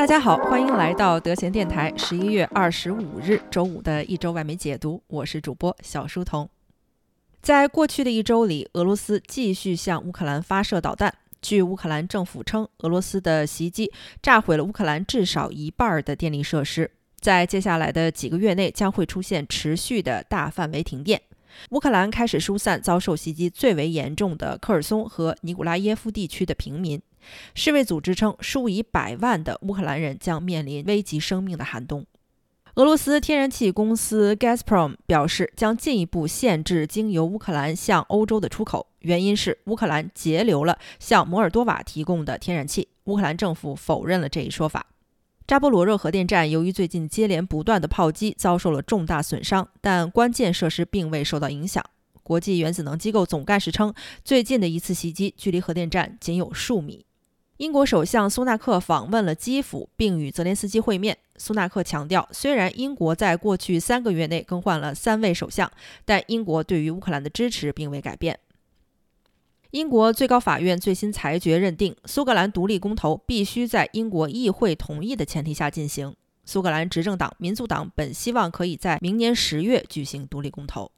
大家好，欢迎来到德贤电台十一月二十五日周五的一周外媒解读，我是主播小书童。在过去的一周里，俄罗斯继续向乌克兰发射导弹。据乌克兰政府称，俄罗斯的袭击炸毁了乌克兰至少一半的电力设施，在接下来的几个月内将会出现持续的大范围停电。乌克兰开始疏散遭受袭击最为严重的科尔松和尼古拉耶夫地区的平民。世卫组织称，数以百万的乌克兰人将面临危及生命的寒冬。俄罗斯天然气公司 Gazprom 表示，将进一步限制经由乌克兰向欧洲的出口，原因是乌克兰截留了向摩尔多瓦提供的天然气。乌克兰政府否认了这一说法。扎波罗热核电站由于最近接连不断的炮击，遭受了重大损伤，但关键设施并未受到影响。国际原子能机构总干事称，最近的一次袭击距离核电站仅有数米。英国首相苏纳克访问了基辅，并与泽连斯基会面。苏纳克强调，虽然英国在过去三个月内更换了三位首相，但英国对于乌克兰的支持并未改变。英国最高法院最新裁决认定，苏格兰独立公投必须在英国议会同意的前提下进行。苏格兰执政党民族党本希望可以在明年十月举行独立公投。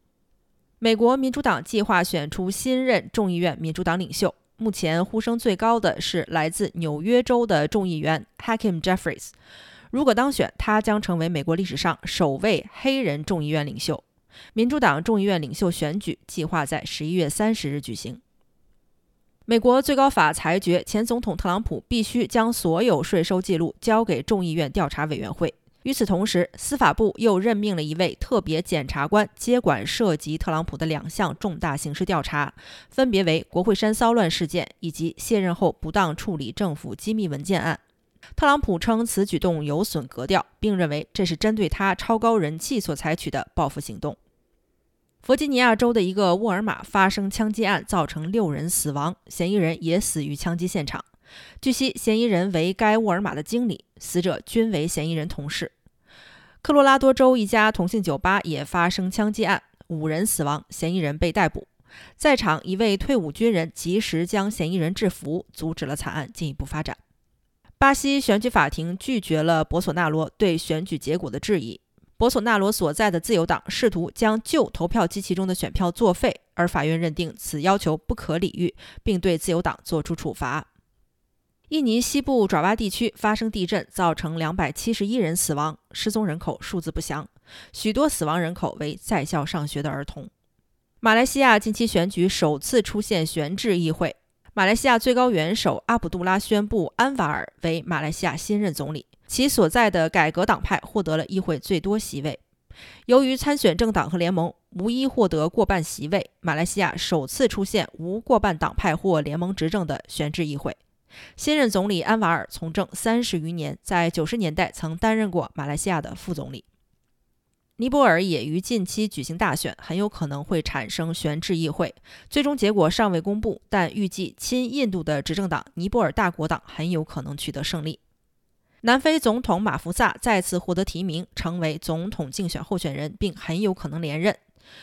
美国民主党计划选出新任众议院民主党领袖，目前呼声最高的是来自纽约州的众议员 Hakim Jeffries。如果当选，他将成为美国历史上首位黑人众议院领袖。民主党众议院领袖选举计划在十一月三十日举行。美国最高法裁决，前总统特朗普必须将所有税收记录交给众议院调查委员会。与此同时，司法部又任命了一位特别检察官，接管涉及特朗普的两项重大刑事调查，分别为国会山骚乱事件以及卸任后不当处理政府机密文件案。特朗普称此举动有损格调，并认为这是针对他超高人气所采取的报复行动。弗吉尼亚州的一个沃尔玛发生枪击案，造成六人死亡，嫌疑人也死于枪击现场。据悉，嫌疑人为该沃尔玛的经理，死者均为嫌疑人同事。科罗拉多州一家同性酒吧也发生枪击案，五人死亡，嫌疑人被逮捕。在场一位退伍军人及时将嫌疑人制服，阻止了惨案进一步发展。巴西选举法庭拒绝了博索纳罗对选举结果的质疑。博索纳罗所在的自由党试图将旧投票机器中的选票作废，而法院认定此要求不可理喻，并对自由党作出处罚。印尼西部爪哇地区发生地震，造成两百七十一人死亡，失踪人口数字不详，许多死亡人口为在校上学的儿童。马来西亚近期选举首次出现悬置议会，马来西亚最高元首阿卜杜拉宣布安瓦尔为马来西亚新任总理。其所在的改革党派获得了议会最多席位。由于参选政党和联盟无一获得过半席位，马来西亚首次出现无过半党派或联盟执政的悬置议会。新任总理安瓦尔从政三十余年，在九十年代曾担任过马来西亚的副总理。尼泊尔也于近期举行大选，很有可能会产生悬置议会。最终结果尚未公布，但预计亲印度的执政党尼泊尔大国党很有可能取得胜利。南非总统马福萨再次获得提名，成为总统竞选候选人，并很有可能连任。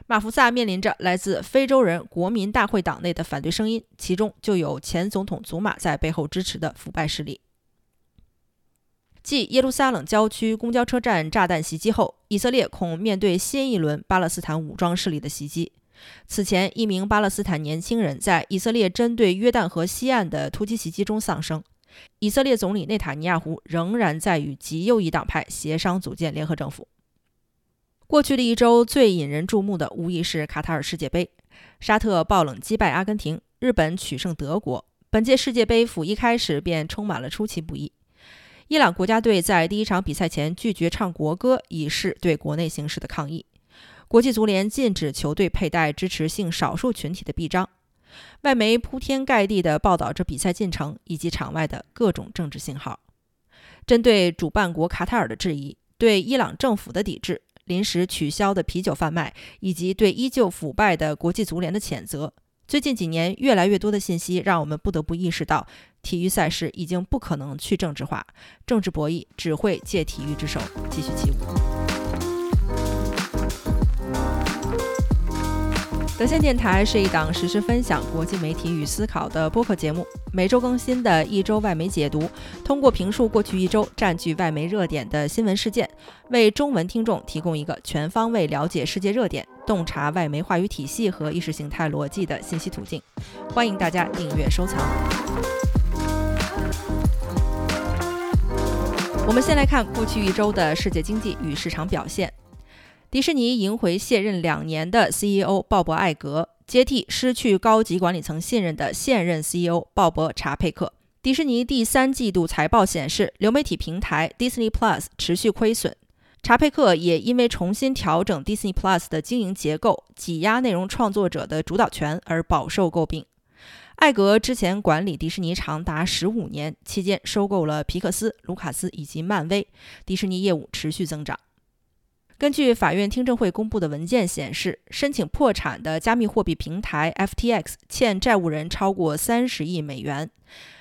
马福萨面临着来自非洲人国民大会党内的反对声音，其中就有前总统祖马在背后支持的腐败势力。继耶路撒冷郊区公交车站炸弹袭击后，以色列恐面对新一轮巴勒斯坦武装势力的袭击。此前，一名巴勒斯坦年轻人在以色列针对约旦河西岸的突击袭击中丧生。以色列总理内塔尼亚胡仍然在与极右翼党派协商组建联合政府。过去的一周最引人注目的无疑是卡塔尔世界杯，沙特爆冷击败阿根廷，日本取胜德国。本届世界杯甫一开始便充满了出其不意。伊朗国家队在第一场比赛前拒绝唱国歌，以示对国内形势的抗议。国际足联禁止球队佩戴支持性少数群体的臂章。外媒铺天盖地地报道着比赛进程以及场外的各种政治信号，针对主办国卡塔尔的质疑、对伊朗政府的抵制、临时取消的啤酒贩卖以及对依旧腐败的国际足联的谴责。最近几年，越来越多的信息让我们不得不意识到，体育赛事已经不可能去政治化，政治博弈只会借体育之手继续起舞。德线电台是一档实时分享国际媒体与思考的播客节目，每周更新的一周外媒解读，通过评述过去一周占据外媒热点的新闻事件，为中文听众提供一个全方位了解世界热点、洞察外媒话语体系和意识形态逻辑的信息途径。欢迎大家订阅收藏。我们先来看过去一周的世界经济与市场表现。迪士尼迎回卸任两年的 CEO 鲍勃·艾格，接替失去高级管理层信任的现任 CEO 鲍勃·查佩克。迪士尼第三季度财报显示，流媒体平台 Disney Plus 持续亏损。查佩克也因为重新调整 Disney Plus 的经营结构，挤压内容创作者的主导权而饱受诟病。艾格之前管理迪士尼长达十五年，期间收购了皮克斯、卢卡斯以及漫威，迪士尼业务持续增长。根据法院听证会公布的文件显示，申请破产的加密货币平台 FTX 欠债务人超过三十亿美元。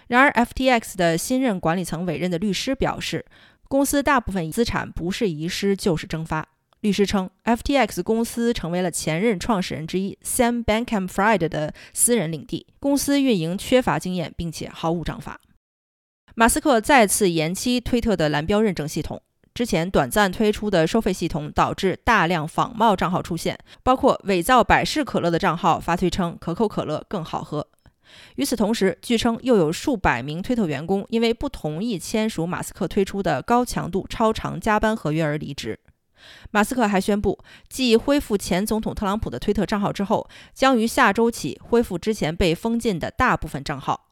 然而，FTX 的新任管理层委任的律师表示，公司大部分资产不是遗失就是蒸发。律师称，FTX 公司成为了前任创始人之一 Sam Bankman-Fried 的私人领地，公司运营缺乏经验，并且毫无章法。马斯克再次延期推特的蓝标认证系统。之前短暂推出的收费系统导致大量仿冒账号出现，包括伪造百事可乐的账号发推称可口可乐更好喝。与此同时，据称又有数百名推特员工因为不同意签署马斯克推出的高强度超长加班合约而离职。马斯克还宣布，继恢复前总统特朗普的推特账号之后，将于下周起恢复之前被封禁的大部分账号。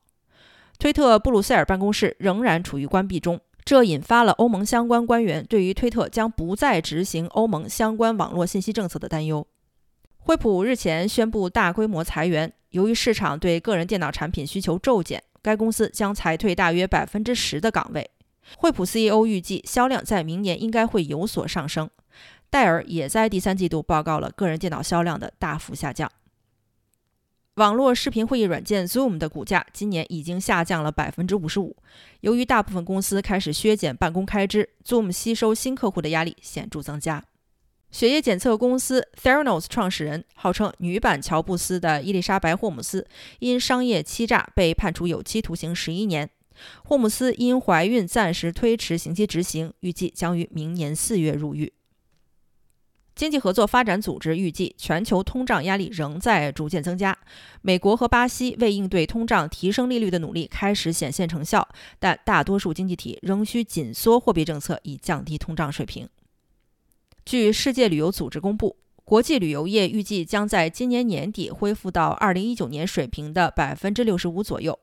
推特布鲁塞尔办公室仍然处于关闭中。这引发了欧盟相关官员对于推特将不再执行欧盟相关网络信息政策的担忧。惠普日前宣布大规模裁员，由于市场对个人电脑产品需求骤减，该公司将裁退大约百分之十的岗位。惠普 CEO 预计销量在明年应该会有所上升。戴尔也在第三季度报告了个人电脑销量的大幅下降。网络视频会议软件 Zoom 的股价今年已经下降了百分之五十五。由于大部分公司开始削减办公开支，Zoom 吸收新客户的压力显著增加。血液检测公司 Theranos 创始人、号称女版乔布斯的伊丽莎白·霍姆斯因商业欺诈被判处有期徒刑十一年。霍姆斯因怀孕暂时推迟刑期执行，预计将于明年四月入狱。经济合作发展组织预计，全球通胀压力仍在逐渐增加。美国和巴西为应对通胀提升利率的努力开始显现成效，但大多数经济体仍需紧缩货币政策以降低通胀水平。据世界旅游组织公布，国际旅游业预计将在今年年底恢复到2019年水平的65%左右。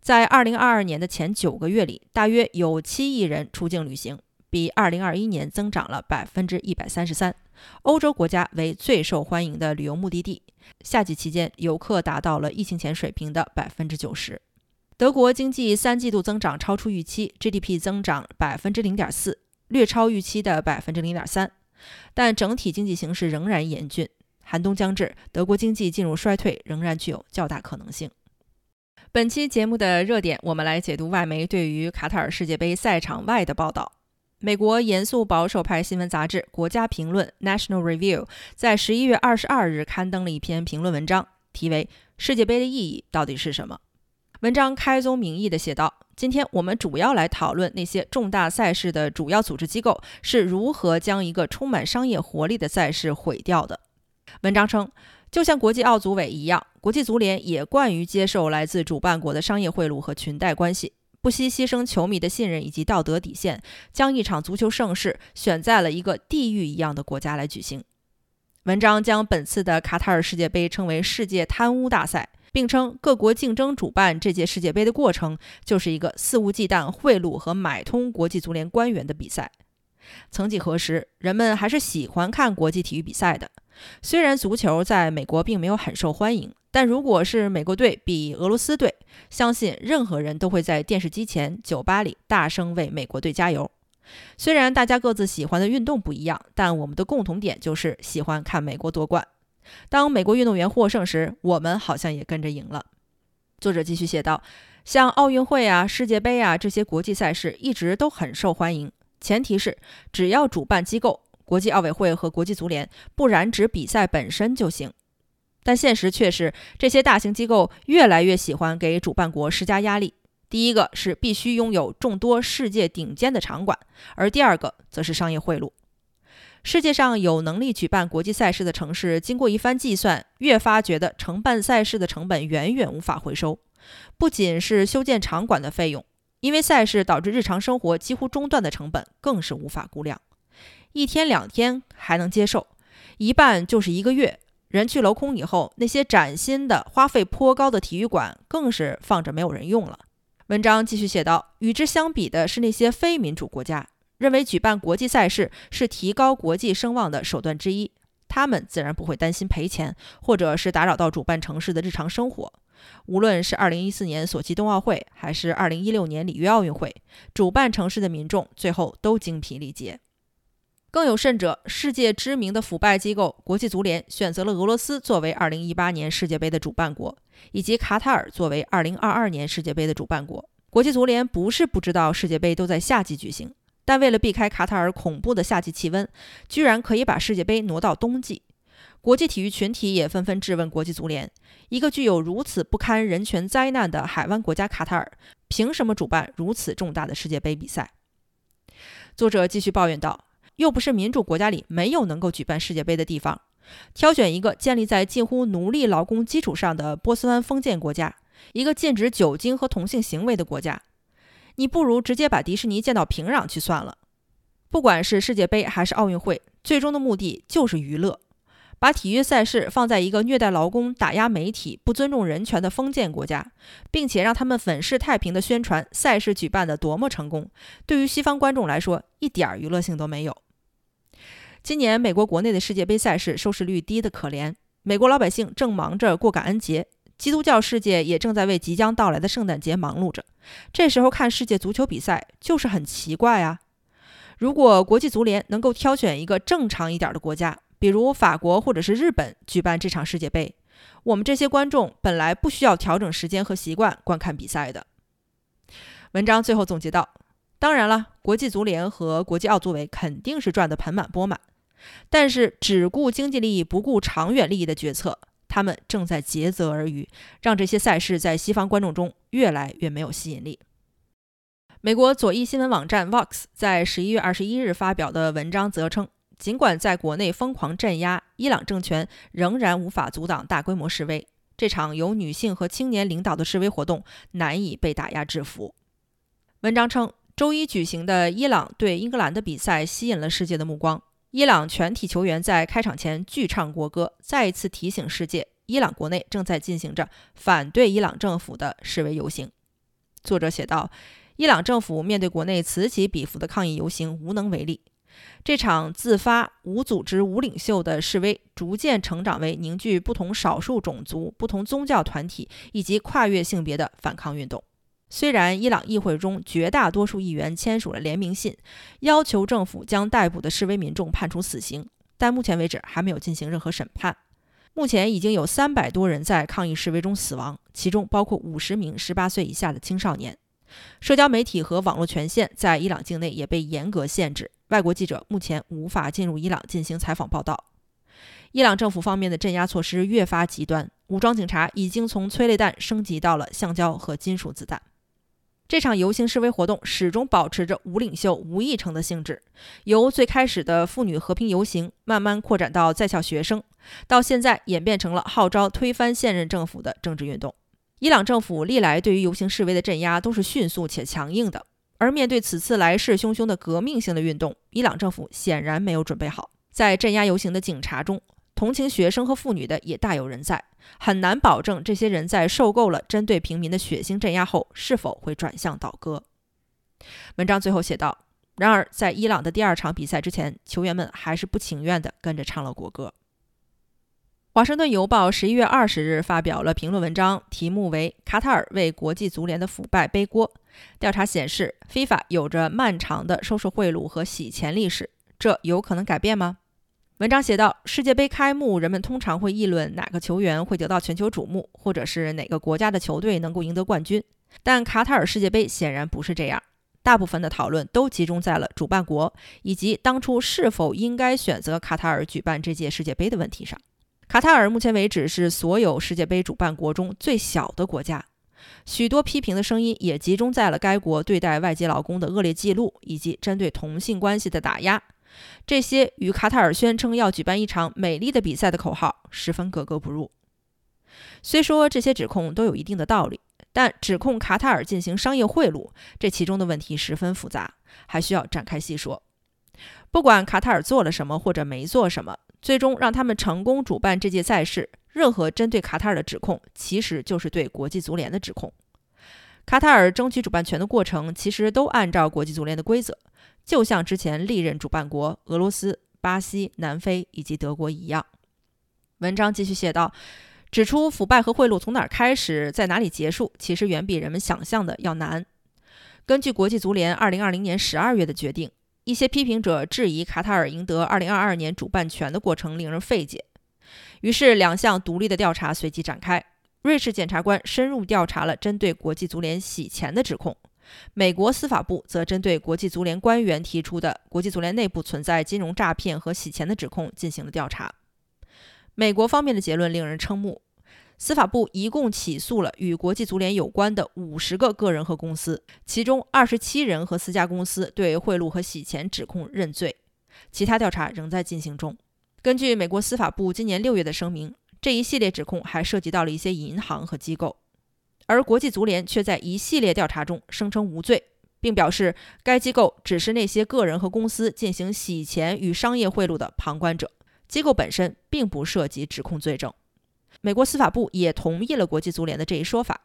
在2022年的前九个月里，大约有7亿人出境旅行，比2021年增长了133%。欧洲国家为最受欢迎的旅游目的地，夏季期间游客达到了疫情前水平的百分之九十。德国经济三季度增长超出预期，GDP 增长百分之零点四，略超预期的百分之零点三，但整体经济形势仍然严峻。寒冬将至，德国经济进入衰退仍然具有较大可能性。本期节目的热点，我们来解读外媒对于卡塔尔世界杯赛场外的报道。美国严肃保守派新闻杂志《国家评论》（National Review） 在十一月二十二日刊登了一篇评论文章，题为《世界杯的意义到底是什么》。文章开宗明义地写道：“今天我们主要来讨论那些重大赛事的主要组织机构是如何将一个充满商业活力的赛事毁掉的。”文章称，就像国际奥组委一样，国际足联也惯于接受来自主办国的商业贿赂和裙带关系。不惜牺牲球迷的信任以及道德底线，将一场足球盛事选在了一个地狱一样的国家来举行。文章将本次的卡塔尔世界杯称为“世界贪污大赛”，并称各国竞争主办这届世界杯的过程就是一个肆无忌惮贿赂和买通国际足联官员的比赛。曾几何时，人们还是喜欢看国际体育比赛的。虽然足球在美国并没有很受欢迎，但如果是美国队比俄罗斯队，相信任何人都会在电视机前、酒吧里大声为美国队加油。虽然大家各自喜欢的运动不一样，但我们的共同点就是喜欢看美国夺冠。当美国运动员获胜时，我们好像也跟着赢了。作者继续写道：“像奥运会啊、世界杯啊这些国际赛事一直都很受欢迎，前提是只要主办机构。”国际奥委会和国际足联不染指比赛本身就行，但现实却是，这些大型机构越来越喜欢给主办国施加压力。第一个是必须拥有众多世界顶尖的场馆，而第二个则是商业贿赂。世界上有能力举办国际赛事的城市，经过一番计算，越发觉得承办赛事的成本远远无法回收。不仅是修建场馆的费用，因为赛事导致日常生活几乎中断的成本更是无法估量。一天两天还能接受，一半就是一个月。人去楼空以后，那些崭新的、花费颇高的体育馆更是放着没有人用了。文章继续写道：“与之相比的是那些非民主国家，认为举办国际赛事是提高国际声望的手段之一，他们自然不会担心赔钱，或者是打扰到主办城市的日常生活。无论是2014年索契冬奥会，还是2016年里约奥运会，主办城市的民众最后都精疲力竭。”更有甚者，世界知名的腐败机构国际足联选择了俄罗斯作为2018年世界杯的主办国，以及卡塔尔作为2022年世界杯的主办国。国际足联不是不知道世界杯都在夏季举行，但为了避开卡塔尔恐怖的夏季气温，居然可以把世界杯挪到冬季。国际体育群体也纷纷质问国际足联：一个具有如此不堪人权灾难的海湾国家卡塔尔，凭什么主办如此重大的世界杯比赛？作者继续抱怨道。又不是民主国家里没有能够举办世界杯的地方，挑选一个建立在近乎奴隶劳工基础上的波斯湾封建国家，一个禁止酒精和同性行为的国家，你不如直接把迪士尼建到平壤去算了。不管是世界杯还是奥运会，最终的目的就是娱乐。把体育赛事放在一个虐待劳工、打压媒体、不尊重人权的封建国家，并且让他们粉饰太平的宣传赛事举办的多么成功，对于西方观众来说一点娱乐性都没有。今年美国国内的世界杯赛事收视率低得可怜，美国老百姓正忙着过感恩节，基督教世界也正在为即将到来的圣诞节忙碌着。这时候看世界足球比赛就是很奇怪啊！如果国际足联能够挑选一个正常一点的国家，比如法国或者是日本举办这场世界杯，我们这些观众本来不需要调整时间和习惯观看比赛的。文章最后总结到：“当然了，国际足联和国际奥组委肯定是赚得盆满钵满。”但是，只顾经济利益不顾长远利益的决策，他们正在竭泽而渔，让这些赛事在西方观众中越来越没有吸引力。美国左翼新闻网站 Vox 在十一月二十一日发表的文章则称，尽管在国内疯狂镇压，伊朗政权仍然无法阻挡大规模示威。这场由女性和青年领导的示威活动难以被打压制服。文章称，周一举行的伊朗对英格兰的比赛吸引了世界的目光。伊朗全体球员在开场前剧唱国歌，再一次提醒世界，伊朗国内正在进行着反对伊朗政府的示威游行。作者写道：“伊朗政府面对国内此起彼伏的抗议游行无能为力。这场自发、无组织、无领袖的示威，逐渐成长为凝聚不同少数种族、不同宗教团体以及跨越性别的反抗运动。”虽然伊朗议会中绝大多数议员签署了联名信，要求政府将逮捕的示威民众判处死刑，但目前为止还没有进行任何审判。目前已经有三百多人在抗议示威中死亡，其中包括五十名十八岁以下的青少年。社交媒体和网络权限在伊朗境内也被严格限制，外国记者目前无法进入伊朗进行采访报道。伊朗政府方面的镇压措施越发极端，武装警察已经从催泪弹升级到了橡胶和金属子弹。这场游行示威活动始终保持着无领袖、无议程的性质，由最开始的妇女和平游行，慢慢扩展到在校学生，到现在演变成了号召推翻现任政府的政治运动。伊朗政府历来对于游行示威的镇压都是迅速且强硬的，而面对此次来势汹汹的革命性的运动，伊朗政府显然没有准备好。在镇压游行的警察中，同情学生和妇女的也大有人在，很难保证这些人在受够了针对平民的血腥镇压后是否会转向倒戈。文章最后写道：“然而，在伊朗的第二场比赛之前，球员们还是不情愿地跟着唱了国歌。”华盛顿邮报十一月二十日发表了评论文章，题目为《卡塔尔为国际足联的腐败背锅》。调查显示，FIFA 有着漫长的收受贿赂和洗钱历史，这有可能改变吗？文章写道：世界杯开幕，人们通常会议论哪个球员会得到全球瞩目，或者是哪个国家的球队能够赢得冠军。但卡塔尔世界杯显然不是这样，大部分的讨论都集中在了主办国以及当初是否应该选择卡塔尔举办这届世界杯的问题上。卡塔尔目前为止是所有世界杯主办国中最小的国家，许多批评的声音也集中在了该国对待外籍劳工的恶劣记录以及针对同性关系的打压。这些与卡塔尔宣称要举办一场美丽的比赛的口号十分格格不入。虽说这些指控都有一定的道理，但指控卡塔尔进行商业贿赂，这其中的问题十分复杂，还需要展开细说。不管卡塔尔做了什么或者没做什么，最终让他们成功主办这届赛事，任何针对卡塔尔的指控，其实就是对国际足联的指控。卡塔尔争取主办权的过程，其实都按照国际足联的规则，就像之前历任主办国俄罗斯、巴西、南非以及德国一样。文章继续写道。指出腐败和贿赂从哪儿开始，在哪里结束，其实远比人们想象的要难。根据国际足联2020年12月的决定，一些批评者质疑卡塔尔赢得2022年主办权的过程令人费解。于是，两项独立的调查随即展开。瑞士检察官深入调查了针对国际足联洗钱的指控，美国司法部则针对国际足联官员提出的国际足联内部存在金融诈骗和洗钱的指控进行了调查。美国方面的结论令人瞠目，司法部一共起诉了与国际足联有关的五十个个人和公司，其中二十七人和四家公司对贿赂和洗钱指控认罪，其他调查仍在进行中。根据美国司法部今年六月的声明，这一系列指控还涉及到了一些银行和机构，而国际足联却在一系列调查中声称无罪，并表示该机构只是那些个人和公司进行洗钱与商业贿赂的旁观者。机构本身并不涉及指控罪证，美国司法部也同意了国际足联的这一说法。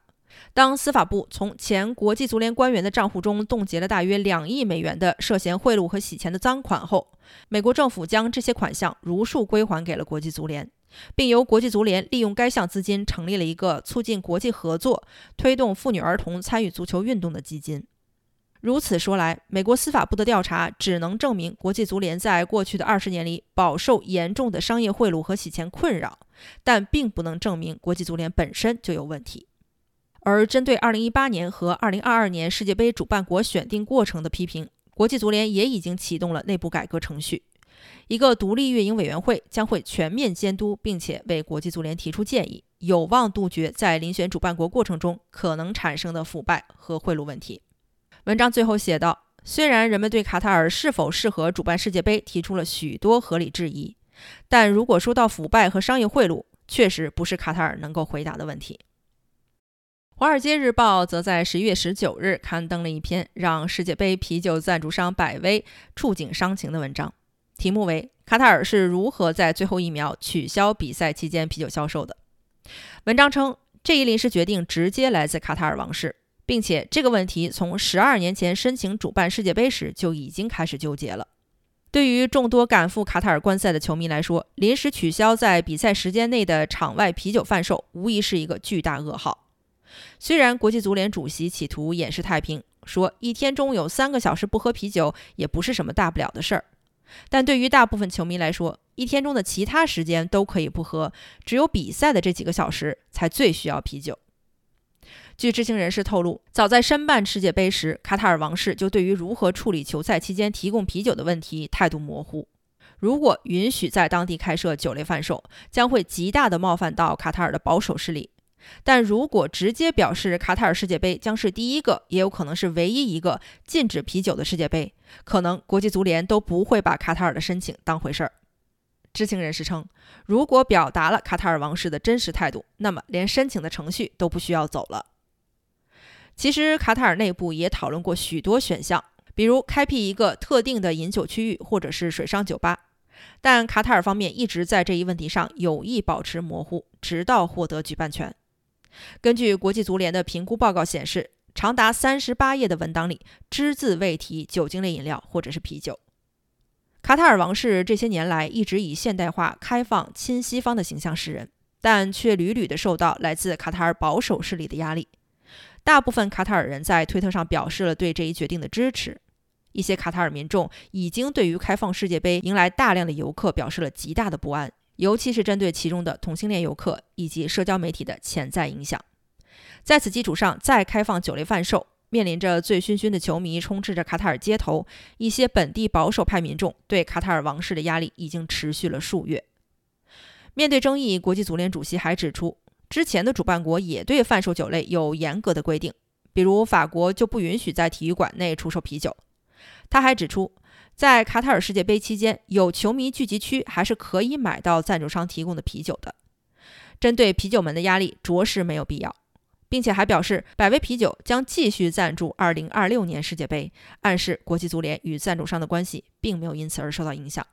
当司法部从前国际足联官员的账户中冻结了大约两亿美元的涉嫌贿赂和洗钱的赃款后，美国政府将这些款项如数归还给了国际足联，并由国际足联利用该项资金成立了一个促进国际合作、推动妇女儿童参与足球运动的基金。如此说来，美国司法部的调查只能证明国际足联在过去的二十年里饱受严重的商业贿赂和洗钱困扰，但并不能证明国际足联本身就有问题。而针对2018年和2022年世界杯主办国选定过程的批评，国际足联也已经启动了内部改革程序，一个独立运营委员会将会全面监督，并且为国际足联提出建议，有望杜绝在遴选主办国过程中可能产生的腐败和贿赂问题。文章最后写道：“虽然人们对卡塔尔是否适合主办世界杯提出了许多合理质疑，但如果说到腐败和商业贿赂，确实不是卡塔尔能够回答的问题。”《华尔街日报》则在十一月十九日刊登了一篇让世界杯啤酒赞助商百威触景伤情的文章，题目为《卡塔尔是如何在最后一秒取消比赛期间啤酒销售的》。文章称，这一临时决定直接来自卡塔尔王室。并且这个问题从十二年前申请主办世界杯时就已经开始纠结了。对于众多赶赴卡塔尔观赛的球迷来说，临时取消在比赛时间内的场外啤酒贩售，无疑是一个巨大噩耗。虽然国际足联主席企图掩饰太平，说一天中有三个小时不喝啤酒也不是什么大不了的事儿，但对于大部分球迷来说，一天中的其他时间都可以不喝，只有比赛的这几个小时才最需要啤酒。据知情人士透露，早在申办世界杯时，卡塔尔王室就对于如何处理球赛期间提供啤酒的问题态度模糊。如果允许在当地开设酒类贩售，将会极大的冒犯到卡塔尔的保守势力；但如果直接表示卡塔尔世界杯将是第一个，也有可能是唯一一个禁止啤酒的世界杯，可能国际足联都不会把卡塔尔的申请当回事儿。知情人士称，如果表达了卡塔尔王室的真实态度，那么连申请的程序都不需要走了。其实，卡塔尔内部也讨论过许多选项，比如开辟一个特定的饮酒区域，或者是水上酒吧。但卡塔尔方面一直在这一问题上有意保持模糊，直到获得举办权。根据国际足联的评估报告显示，长达三十八页的文档里只字未提酒精类饮料或者是啤酒。卡塔尔王室这些年来一直以现代化、开放、亲西方的形象示人，但却屡屡地受到来自卡塔尔保守势力的压力。大部分卡塔尔人在推特上表示了对这一决定的支持。一些卡塔尔民众已经对于开放世界杯迎来大量的游客表示了极大的不安，尤其是针对其中的同性恋游客以及社交媒体的潜在影响。在此基础上再开放酒类贩售，面临着醉醺醺的球迷充斥着卡塔尔街头，一些本地保守派民众对卡塔尔王室的压力已经持续了数月。面对争议，国际足联主席还指出，之前的主办国也对贩售酒类有严格的规定，比如法国就不允许在体育馆内出售啤酒。他还指出，在卡塔尔世界杯期间，有球迷聚集区还是可以买到赞助商提供的啤酒的。针对啤酒门的压力，着实没有必要，并且还表示，百威啤酒将继续赞助2026年世界杯，暗示国际足联与赞助商的关系并没有因此而受到影响。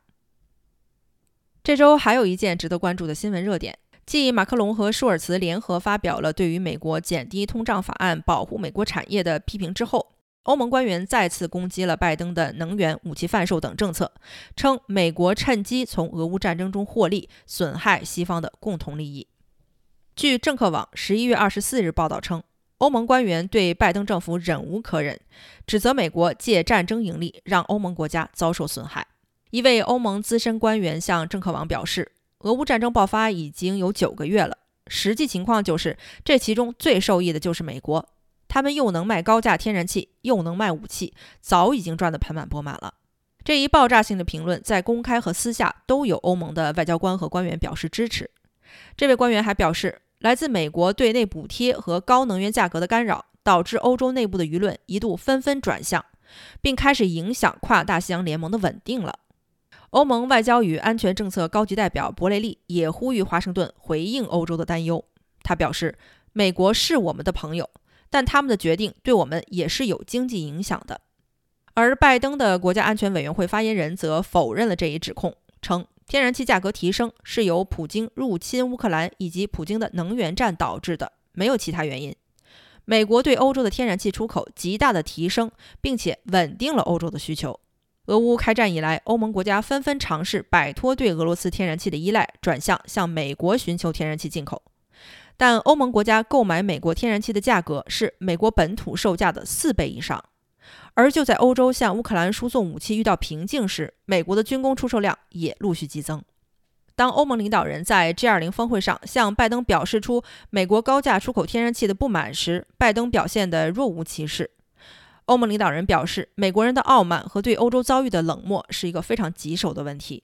这周还有一件值得关注的新闻热点，继马克龙和舒尔茨联合发表了对于美国减低通胀法案、保护美国产业的批评之后，欧盟官员再次攻击了拜登的能源、武器贩售等政策，称美国趁机从俄乌战争中获利，损害西方的共同利益。据政客网十一月二十四日报道称，欧盟官员对拜登政府忍无可忍，指责美国借战争盈利，让欧盟国家遭受损害。一位欧盟资深官员向政客网表示，俄乌战争爆发已经有九个月了，实际情况就是这其中最受益的就是美国，他们又能卖高价天然气，又能卖武器，早已经赚得盆满钵满了。这一爆炸性的评论在公开和私下都有欧盟的外交官和官员表示支持。这位官员还表示，来自美国对内补贴和高能源价格的干扰，导致欧洲内部的舆论一度纷纷转向，并开始影响跨大西洋联盟的稳定了。欧盟外交与安全政策高级代表博雷利也呼吁华盛顿回应欧洲的担忧。他表示：“美国是我们的朋友，但他们的决定对我们也是有经济影响的。”而拜登的国家安全委员会发言人则否认了这一指控，称天然气价格提升是由普京入侵乌克兰以及普京的能源战导致的，没有其他原因。美国对欧洲的天然气出口极大的提升，并且稳定了欧洲的需求。俄乌开战以来，欧盟国家纷纷尝试摆脱对俄罗斯天然气的依赖，转向向美国寻求天然气进口。但欧盟国家购买美国天然气的价格是美国本土售价的四倍以上。而就在欧洲向乌克兰输送武器遇到瓶颈时，美国的军工出售量也陆续激增。当欧盟领导人在 G20 峰会上向拜登表示出美国高价出口天然气的不满时，拜登表现得若无其事。欧盟领导人表示，美国人的傲慢和对欧洲遭遇的冷漠是一个非常棘手的问题。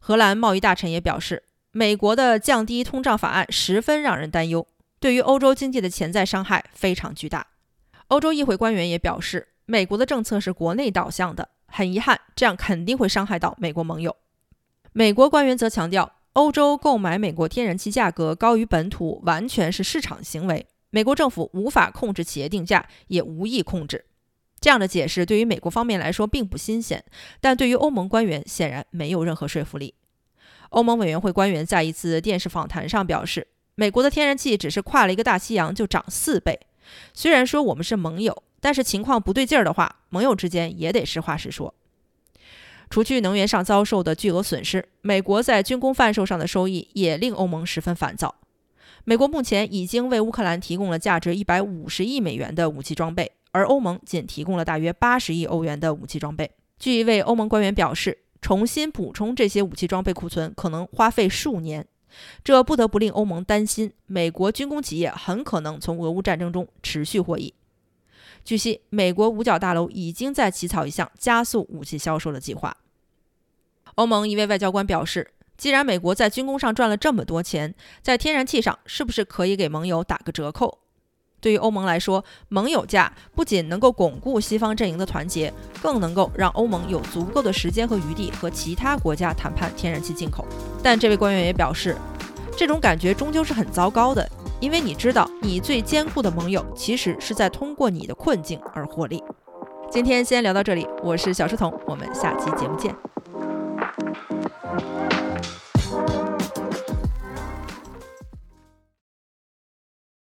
荷兰贸易大臣也表示，美国的降低通胀法案十分让人担忧，对于欧洲经济的潜在伤害非常巨大。欧洲议会官员也表示，美国的政策是国内导向的，很遗憾，这样肯定会伤害到美国盟友。美国官员则强调，欧洲购买美国天然气价格高于本土完全是市场行为。美国政府无法控制企业定价，也无意控制。这样的解释对于美国方面来说并不新鲜，但对于欧盟官员显然没有任何说服力。欧盟委员会官员在一次电视访谈上表示，美国的天然气只是跨了一个大西洋就涨四倍。虽然说我们是盟友，但是情况不对劲儿的话，盟友之间也得实话实说。除去能源上遭受的巨额损失，美国在军工贩售上的收益也令欧盟十分烦躁。美国目前已经为乌克兰提供了价值一百五十亿美元的武器装备，而欧盟仅提供了大约八十亿欧元的武器装备。据一位欧盟官员表示，重新补充这些武器装备库存可能花费数年，这不得不令欧盟担心，美国军工企业很可能从俄乌战争中持续获益。据悉，美国五角大楼已经在起草一项加速武器销售的计划。欧盟一位外交官表示。既然美国在军工上赚了这么多钱，在天然气上是不是可以给盟友打个折扣？对于欧盟来说，盟友价不仅能够巩固西方阵营的团结，更能够让欧盟有足够的时间和余地和其他国家谈判天然气进口。但这位官员也表示，这种感觉终究是很糟糕的，因为你知道，你最坚固的盟友其实是在通过你的困境而获利。今天先聊到这里，我是小书童，我们下期节目见。